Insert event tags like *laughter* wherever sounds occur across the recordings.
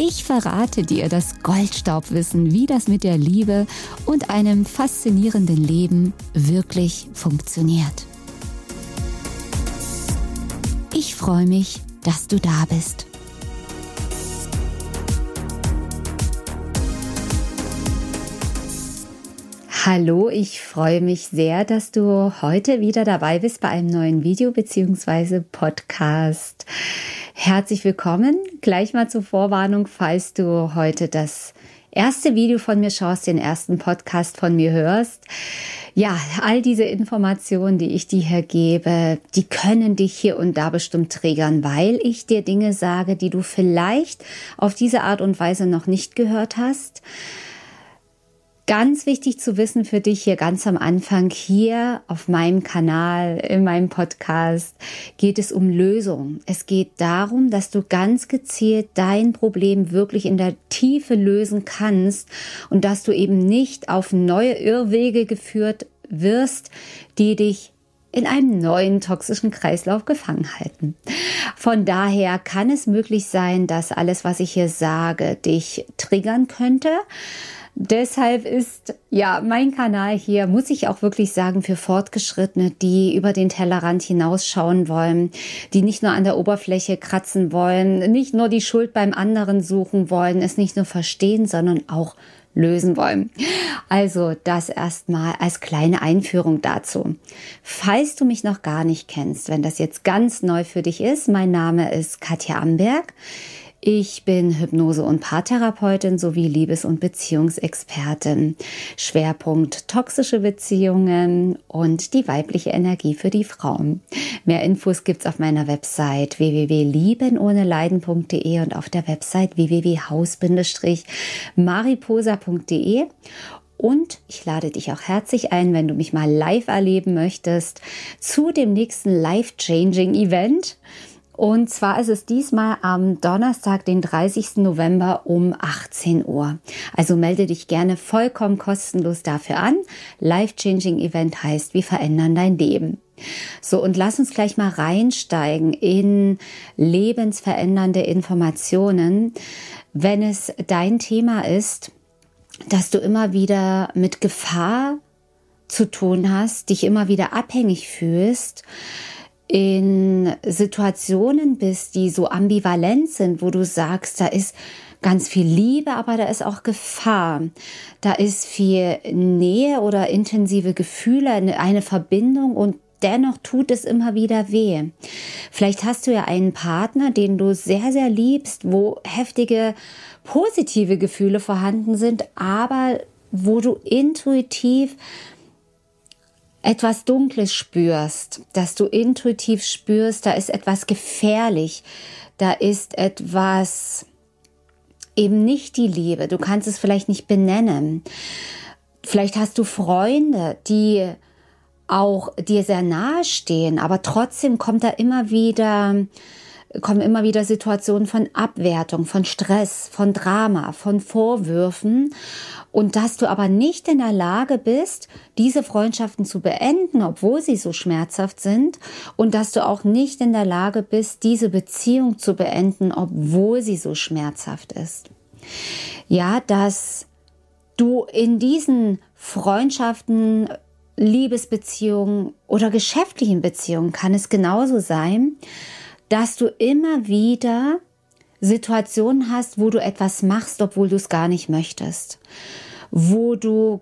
Ich verrate dir das Goldstaubwissen, wie das mit der Liebe und einem faszinierenden Leben wirklich funktioniert. Ich freue mich, dass du da bist. Hallo, ich freue mich sehr, dass du heute wieder dabei bist bei einem neuen Video bzw. Podcast. Herzlich willkommen. Gleich mal zur Vorwarnung, falls du heute das erste Video von mir schaust, den ersten Podcast von mir hörst. Ja, all diese Informationen, die ich dir hier gebe, die können dich hier und da bestimmt triggern, weil ich dir Dinge sage, die du vielleicht auf diese Art und Weise noch nicht gehört hast. Ganz wichtig zu wissen für dich hier ganz am Anfang, hier auf meinem Kanal, in meinem Podcast, geht es um Lösung. Es geht darum, dass du ganz gezielt dein Problem wirklich in der Tiefe lösen kannst und dass du eben nicht auf neue Irrwege geführt wirst, die dich in einem neuen toxischen Kreislauf gefangen halten. Von daher kann es möglich sein, dass alles, was ich hier sage, dich triggern könnte. Deshalb ist ja mein Kanal hier, muss ich auch wirklich sagen, für Fortgeschrittene, die über den Tellerrand hinausschauen wollen, die nicht nur an der Oberfläche kratzen wollen, nicht nur die Schuld beim anderen suchen wollen, es nicht nur verstehen, sondern auch lösen wollen. Also das erstmal als kleine Einführung dazu. Falls du mich noch gar nicht kennst, wenn das jetzt ganz neu für dich ist, mein Name ist Katja Amberg. Ich bin Hypnose- und Paartherapeutin sowie Liebes- und Beziehungsexpertin. Schwerpunkt toxische Beziehungen und die weibliche Energie für die Frauen. Mehr Infos gibt's auf meiner Website www.liebenohneleiden.de und auf der Website www.haus-mariposa.de. Und ich lade dich auch herzlich ein, wenn du mich mal live erleben möchtest, zu dem nächsten Life-Changing Event. Und zwar ist es diesmal am Donnerstag, den 30. November um 18 Uhr. Also melde dich gerne vollkommen kostenlos dafür an. Life-Changing Event heißt, wir verändern dein Leben. So, und lass uns gleich mal reinsteigen in lebensverändernde Informationen. Wenn es dein Thema ist, dass du immer wieder mit Gefahr zu tun hast, dich immer wieder abhängig fühlst, in Situationen bist, die so ambivalent sind, wo du sagst, da ist ganz viel Liebe, aber da ist auch Gefahr. Da ist viel Nähe oder intensive Gefühle, eine Verbindung und dennoch tut es immer wieder weh. Vielleicht hast du ja einen Partner, den du sehr, sehr liebst, wo heftige positive Gefühle vorhanden sind, aber wo du intuitiv etwas Dunkles spürst, dass du intuitiv spürst, da ist etwas gefährlich, da ist etwas eben nicht die Liebe, du kannst es vielleicht nicht benennen. Vielleicht hast du Freunde, die auch dir sehr nahe stehen, aber trotzdem kommt da immer wieder kommen immer wieder Situationen von Abwertung, von Stress, von Drama, von Vorwürfen und dass du aber nicht in der Lage bist, diese Freundschaften zu beenden, obwohl sie so schmerzhaft sind und dass du auch nicht in der Lage bist, diese Beziehung zu beenden, obwohl sie so schmerzhaft ist. Ja, dass du in diesen Freundschaften, Liebesbeziehungen oder geschäftlichen Beziehungen kann es genauso sein, dass du immer wieder Situationen hast, wo du etwas machst, obwohl du es gar nicht möchtest. Wo du,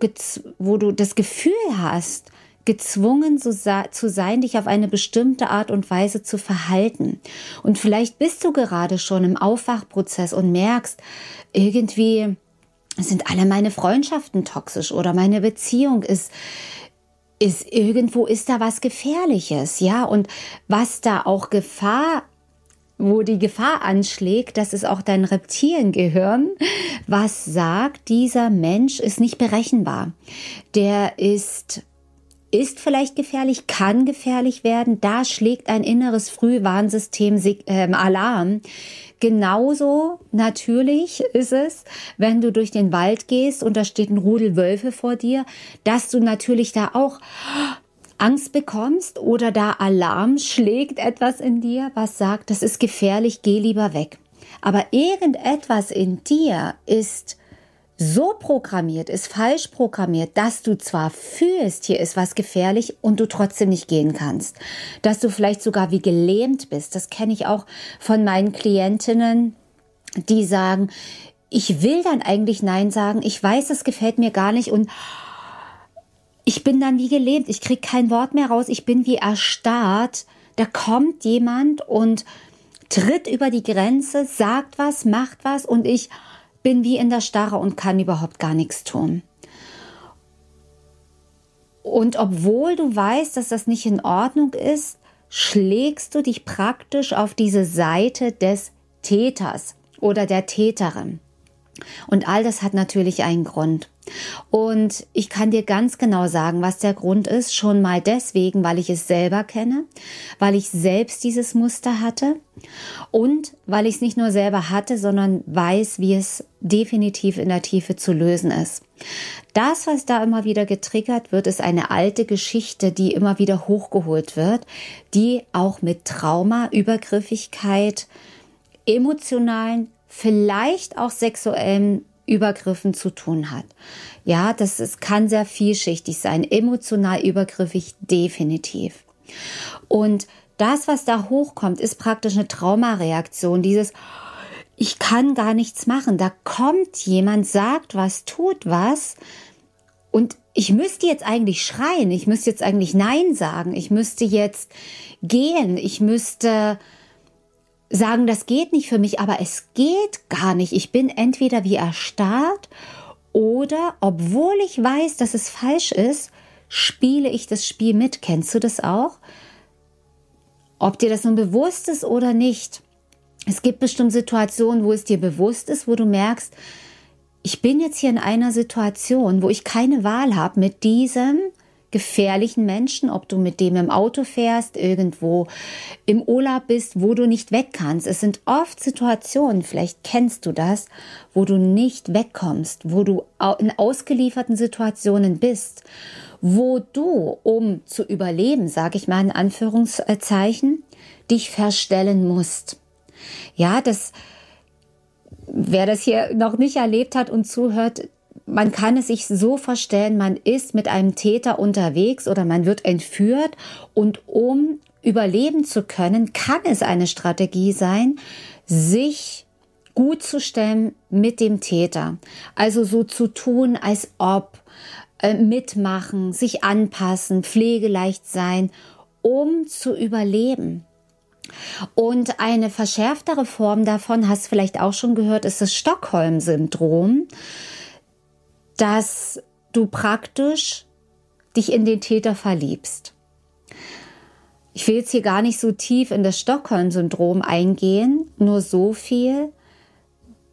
wo du das Gefühl hast, gezwungen zu sein, dich auf eine bestimmte Art und Weise zu verhalten. Und vielleicht bist du gerade schon im Aufwachprozess und merkst, irgendwie sind alle meine Freundschaften toxisch oder meine Beziehung ist ist irgendwo ist da was Gefährliches, ja, und was da auch Gefahr wo die Gefahr anschlägt, das ist auch dein Reptiliengehirn, was sagt, dieser Mensch ist nicht berechenbar. Der ist ist vielleicht gefährlich, kann gefährlich werden. Da schlägt ein inneres Frühwarnsystem äh, Alarm. Genauso natürlich ist es, wenn du durch den Wald gehst und da steht ein Rudel Wölfe vor dir, dass du natürlich da auch Angst bekommst oder da Alarm schlägt etwas in dir, was sagt, das ist gefährlich, geh lieber weg. Aber irgendetwas in dir ist so programmiert, ist falsch programmiert, dass du zwar fühlst, hier ist was gefährlich und du trotzdem nicht gehen kannst. Dass du vielleicht sogar wie gelähmt bist. Das kenne ich auch von meinen Klientinnen, die sagen, ich will dann eigentlich Nein sagen, ich weiß, das gefällt mir gar nicht und ich bin dann wie gelähmt, ich kriege kein Wort mehr raus, ich bin wie erstarrt. Da kommt jemand und tritt über die Grenze, sagt was, macht was und ich bin wie in der Starre und kann überhaupt gar nichts tun. Und obwohl du weißt, dass das nicht in Ordnung ist, schlägst du dich praktisch auf diese Seite des Täters oder der Täterin. Und all das hat natürlich einen Grund. Und ich kann dir ganz genau sagen, was der Grund ist. Schon mal deswegen, weil ich es selber kenne, weil ich selbst dieses Muster hatte und weil ich es nicht nur selber hatte, sondern weiß, wie es definitiv in der Tiefe zu lösen ist. Das, was da immer wieder getriggert wird, ist eine alte Geschichte, die immer wieder hochgeholt wird, die auch mit Trauma, Übergriffigkeit, emotionalen, vielleicht auch sexuellen Übergriffen zu tun hat. Ja, das ist, kann sehr vielschichtig sein, emotional übergriffig definitiv. Und das, was da hochkommt, ist praktisch eine Traumareaktion, dieses ich kann gar nichts machen. Da kommt jemand, sagt was, tut was und ich müsste jetzt eigentlich schreien, ich müsste jetzt eigentlich Nein sagen, ich müsste jetzt gehen, ich müsste sagen, das geht nicht für mich, aber es geht gar nicht. Ich bin entweder wie erstarrt oder, obwohl ich weiß, dass es falsch ist, spiele ich das Spiel mit. Kennst du das auch? Ob dir das nun bewusst ist oder nicht. Es gibt bestimmt Situationen, wo es dir bewusst ist, wo du merkst, ich bin jetzt hier in einer Situation, wo ich keine Wahl habe, mit diesem gefährlichen Menschen, ob du mit dem im Auto fährst, irgendwo im Urlaub bist, wo du nicht weg kannst. Es sind oft Situationen, vielleicht kennst du das, wo du nicht wegkommst, wo du in ausgelieferten Situationen bist, wo du, um zu überleben, sage ich mal in Anführungszeichen, dich verstellen musst. Ja, das, wer das hier noch nicht erlebt hat und zuhört, man kann es sich so vorstellen, man ist mit einem Täter unterwegs oder man wird entführt und um überleben zu können, kann es eine Strategie sein, sich gut zu stellen mit dem Täter. Also so zu tun, als ob, äh, mitmachen, sich anpassen, pflegeleicht sein, um zu überleben. Und eine verschärftere Form davon, hast vielleicht auch schon gehört, ist das Stockholm-Syndrom dass du praktisch dich in den Täter verliebst. Ich will jetzt hier gar nicht so tief in das Stockholm-Syndrom eingehen, nur so viel,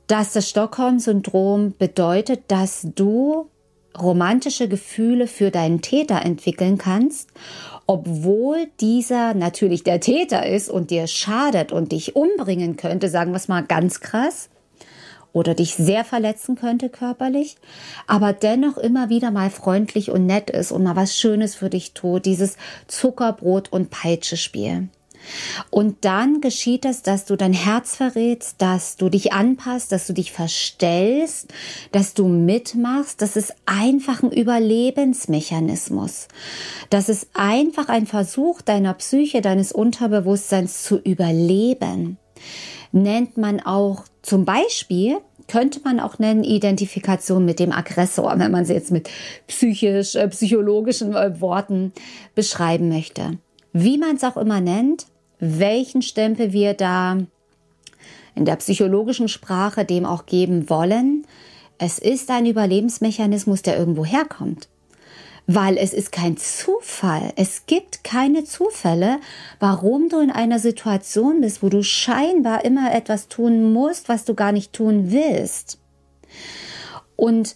dass das Stockholm-Syndrom bedeutet, dass du romantische Gefühle für deinen Täter entwickeln kannst, obwohl dieser natürlich der Täter ist und dir schadet und dich umbringen könnte, sagen wir es mal ganz krass oder dich sehr verletzen könnte körperlich, aber dennoch immer wieder mal freundlich und nett ist und mal was Schönes für dich tut, dieses Zuckerbrot und Peitsche Spiel. Und dann geschieht es, dass du dein Herz verrätst, dass du dich anpasst, dass du dich verstellst, dass du mitmachst. Das ist einfach ein Überlebensmechanismus. Das ist einfach ein Versuch deiner Psyche, deines Unterbewusstseins zu überleben nennt man auch zum Beispiel, könnte man auch nennen, Identifikation mit dem Aggressor, wenn man sie jetzt mit psychisch, äh, psychologischen äh, Worten beschreiben möchte. Wie man es auch immer nennt, welchen Stempel wir da in der psychologischen Sprache dem auch geben wollen, es ist ein Überlebensmechanismus, der irgendwo herkommt. Weil es ist kein Zufall. Es gibt keine Zufälle, warum du in einer Situation bist, wo du scheinbar immer etwas tun musst, was du gar nicht tun willst. Und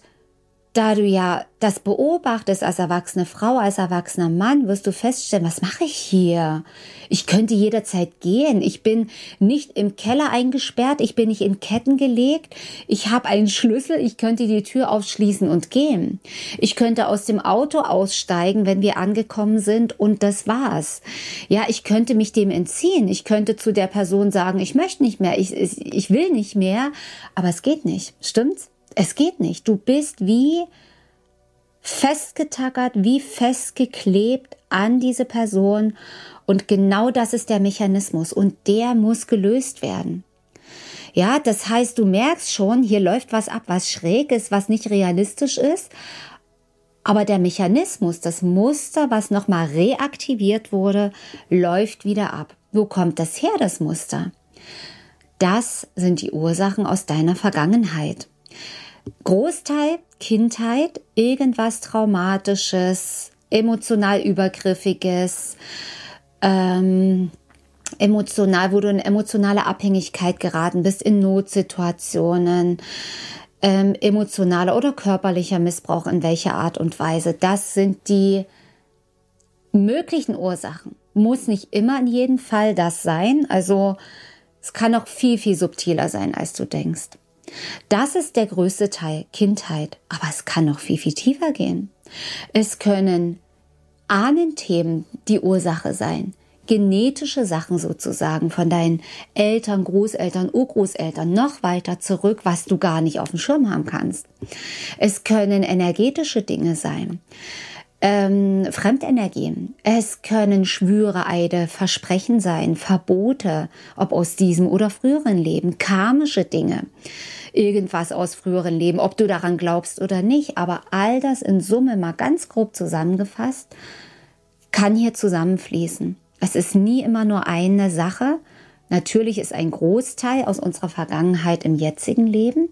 da du ja das beobachtest als erwachsene Frau, als erwachsener Mann, wirst du feststellen, was mache ich hier? Ich könnte jederzeit gehen. Ich bin nicht im Keller eingesperrt, ich bin nicht in Ketten gelegt. Ich habe einen Schlüssel, ich könnte die Tür aufschließen und gehen. Ich könnte aus dem Auto aussteigen, wenn wir angekommen sind und das war's. Ja, ich könnte mich dem entziehen. Ich könnte zu der Person sagen, ich möchte nicht mehr, ich, ich, will nicht mehr, aber es geht nicht. Stimmt's? Es geht nicht. Du bist wie festgetackert, wie festgeklebt an diese Person. Und genau das ist der Mechanismus. Und der muss gelöst werden. Ja, das heißt, du merkst schon, hier läuft was ab, was schräg ist, was nicht realistisch ist. Aber der Mechanismus, das Muster, was nochmal reaktiviert wurde, läuft wieder ab. Wo kommt das her, das Muster? Das sind die Ursachen aus deiner Vergangenheit. Großteil Kindheit, irgendwas Traumatisches, emotional Übergriffiges, ähm, emotional, wo du in emotionale Abhängigkeit geraten bist, in Notsituationen, ähm, emotionaler oder körperlicher Missbrauch in welcher Art und Weise. Das sind die möglichen Ursachen. Muss nicht immer in jedem Fall das sein. Also es kann auch viel, viel subtiler sein, als du denkst. Das ist der größte Teil Kindheit, aber es kann noch viel, viel tiefer gehen. Es können Ahnenthemen die Ursache sein, genetische Sachen sozusagen von deinen Eltern, Großeltern, Urgroßeltern noch weiter zurück, was du gar nicht auf dem Schirm haben kannst. Es können energetische Dinge sein ähm, Fremdenergien. Es können Schwüre, Eide, Versprechen sein, Verbote, ob aus diesem oder früheren Leben, karmische Dinge, irgendwas aus früheren Leben, ob du daran glaubst oder nicht. Aber all das in Summe mal ganz grob zusammengefasst, kann hier zusammenfließen. Es ist nie immer nur eine Sache. Natürlich ist ein Großteil aus unserer Vergangenheit im jetzigen Leben.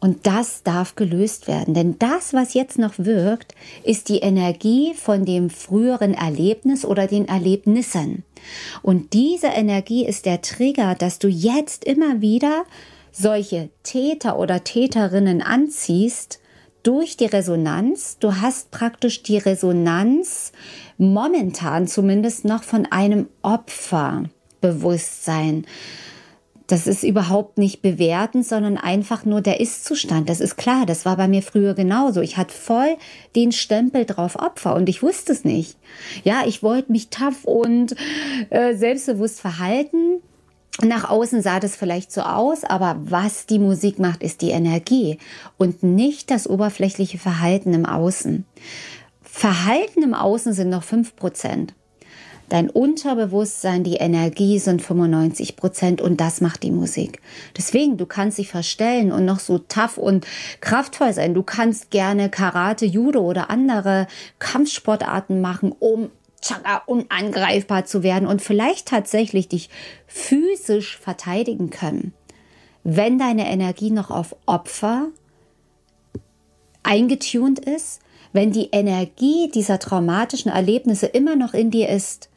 Und das darf gelöst werden, denn das, was jetzt noch wirkt, ist die Energie von dem früheren Erlebnis oder den Erlebnissen. Und diese Energie ist der Trigger, dass du jetzt immer wieder solche Täter oder Täterinnen anziehst durch die Resonanz. Du hast praktisch die Resonanz momentan zumindest noch von einem Opferbewusstsein. Das ist überhaupt nicht bewertend, sondern einfach nur der Ist-Zustand. Das ist klar, das war bei mir früher genauso. Ich hatte voll den Stempel drauf Opfer und ich wusste es nicht. Ja, ich wollte mich tough und äh, selbstbewusst verhalten. Nach außen sah das vielleicht so aus, aber was die Musik macht, ist die Energie und nicht das oberflächliche Verhalten im Außen. Verhalten im Außen sind noch fünf Prozent. Dein Unterbewusstsein, die Energie sind 95 Prozent und das macht die Musik. Deswegen, du kannst dich verstellen und noch so tough und kraftvoll sein. Du kannst gerne Karate, Judo oder andere Kampfsportarten machen, um unangreifbar zu werden und vielleicht tatsächlich dich physisch verteidigen können. Wenn deine Energie noch auf Opfer eingetunt ist, wenn die Energie dieser traumatischen Erlebnisse immer noch in dir ist,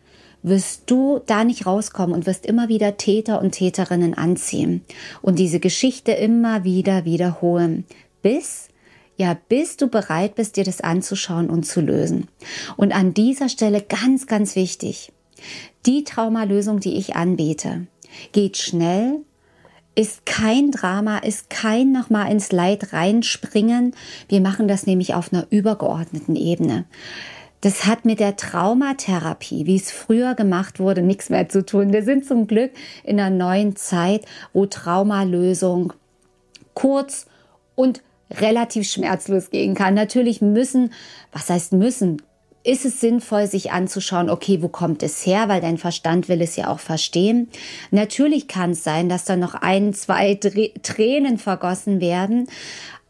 wirst du da nicht rauskommen und wirst immer wieder Täter und Täterinnen anziehen und diese Geschichte immer wieder wiederholen, bis ja, bis du bereit bist, dir das anzuschauen und zu lösen. Und an dieser Stelle ganz, ganz wichtig, die Traumalösung, die ich anbiete, geht schnell, ist kein Drama, ist kein nochmal ins Leid reinspringen. Wir machen das nämlich auf einer übergeordneten Ebene. Das hat mit der Traumatherapie, wie es früher gemacht wurde, nichts mehr zu tun. Wir sind zum Glück in einer neuen Zeit, wo Traumalösung kurz und relativ schmerzlos gehen kann. Natürlich müssen, was heißt müssen, ist es sinnvoll, sich anzuschauen, okay, wo kommt es her, weil dein Verstand will es ja auch verstehen. Natürlich kann es sein, dass da noch ein, zwei Tränen vergossen werden,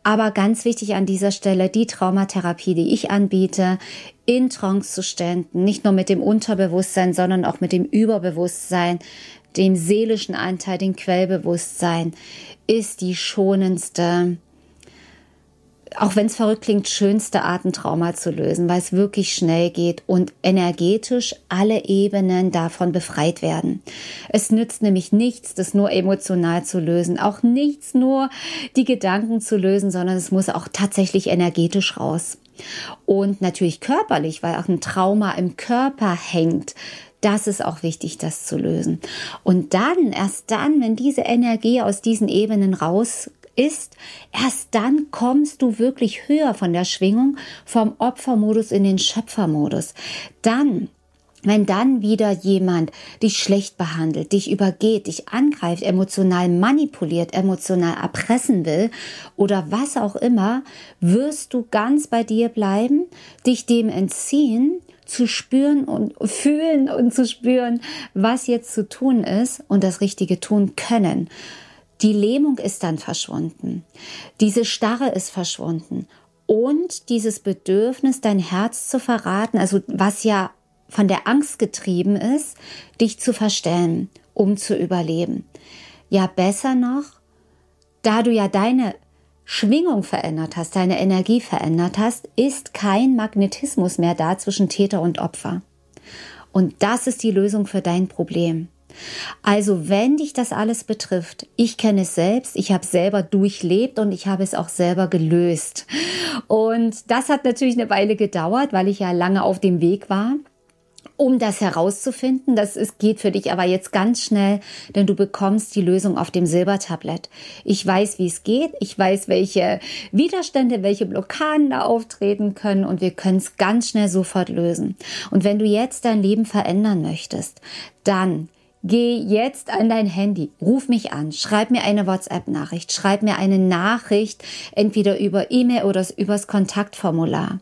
aber ganz wichtig an dieser Stelle, die Traumatherapie, die ich anbiete, in Trancezuständen, nicht nur mit dem Unterbewusstsein, sondern auch mit dem Überbewusstsein, dem seelischen Anteil, dem Quellbewusstsein, ist die schonendste auch wenn es verrückt klingt, schönste Art, ein Trauma zu lösen, weil es wirklich schnell geht und energetisch alle Ebenen davon befreit werden. Es nützt nämlich nichts, das nur emotional zu lösen, auch nichts nur die Gedanken zu lösen, sondern es muss auch tatsächlich energetisch raus. Und natürlich körperlich, weil auch ein Trauma im Körper hängt. Das ist auch wichtig, das zu lösen. Und dann, erst dann, wenn diese Energie aus diesen Ebenen raus ist, erst dann kommst du wirklich höher von der Schwingung vom Opfermodus in den Schöpfermodus. Dann wenn dann wieder jemand dich schlecht behandelt, dich übergeht, dich angreift, emotional manipuliert, emotional erpressen will oder was auch immer, wirst du ganz bei dir bleiben, dich dem entziehen, zu spüren und fühlen und zu spüren, was jetzt zu tun ist und das Richtige tun können. Die Lähmung ist dann verschwunden. Diese Starre ist verschwunden. Und dieses Bedürfnis, dein Herz zu verraten, also was ja von der Angst getrieben ist, dich zu verstellen, um zu überleben. Ja, besser noch, da du ja deine Schwingung verändert hast, deine Energie verändert hast, ist kein Magnetismus mehr da zwischen Täter und Opfer. Und das ist die Lösung für dein Problem. Also wenn dich das alles betrifft, ich kenne es selbst, ich habe selber durchlebt und ich habe es auch selber gelöst. Und das hat natürlich eine Weile gedauert, weil ich ja lange auf dem Weg war um das herauszufinden. Das ist, geht für dich aber jetzt ganz schnell, denn du bekommst die Lösung auf dem Silbertablett. Ich weiß, wie es geht. Ich weiß, welche Widerstände, welche Blockaden da auftreten können und wir können es ganz schnell sofort lösen. Und wenn du jetzt dein Leben verändern möchtest, dann Geh jetzt an dein Handy, ruf mich an, schreib mir eine WhatsApp-Nachricht, schreib mir eine Nachricht, entweder über E-Mail oder übers Kontaktformular.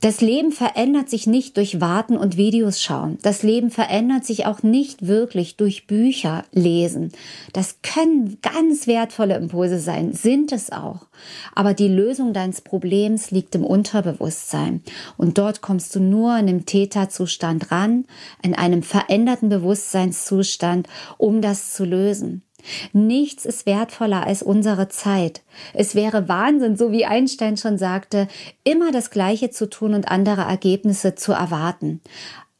Das Leben verändert sich nicht durch Warten und Videos schauen. Das Leben verändert sich auch nicht wirklich durch Bücher lesen. Das können ganz wertvolle Impulse sein, sind es auch. Aber die Lösung deines Problems liegt im Unterbewusstsein. Und dort kommst du nur in einem Täterzustand ran, in einem veränderten Bewusstseinszustand, um das zu lösen. Nichts ist wertvoller als unsere Zeit. Es wäre Wahnsinn, so wie Einstein schon sagte, immer das Gleiche zu tun und andere Ergebnisse zu erwarten.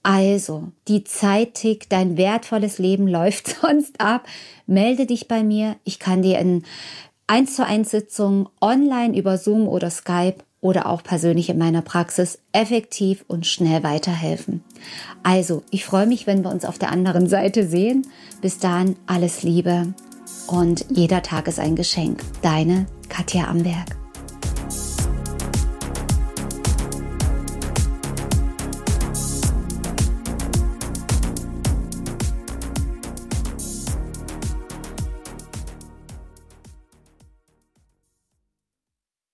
Also, die Zeit tickt, dein wertvolles Leben *laughs* läuft sonst ab. Melde dich bei mir. Ich kann dir in 1 zu 1 Sitzungen online über Zoom oder Skype oder auch persönlich in meiner Praxis effektiv und schnell weiterhelfen. Also, ich freue mich, wenn wir uns auf der anderen Seite sehen. Bis dahin alles Liebe und jeder Tag ist ein Geschenk. Deine Katja Amberg.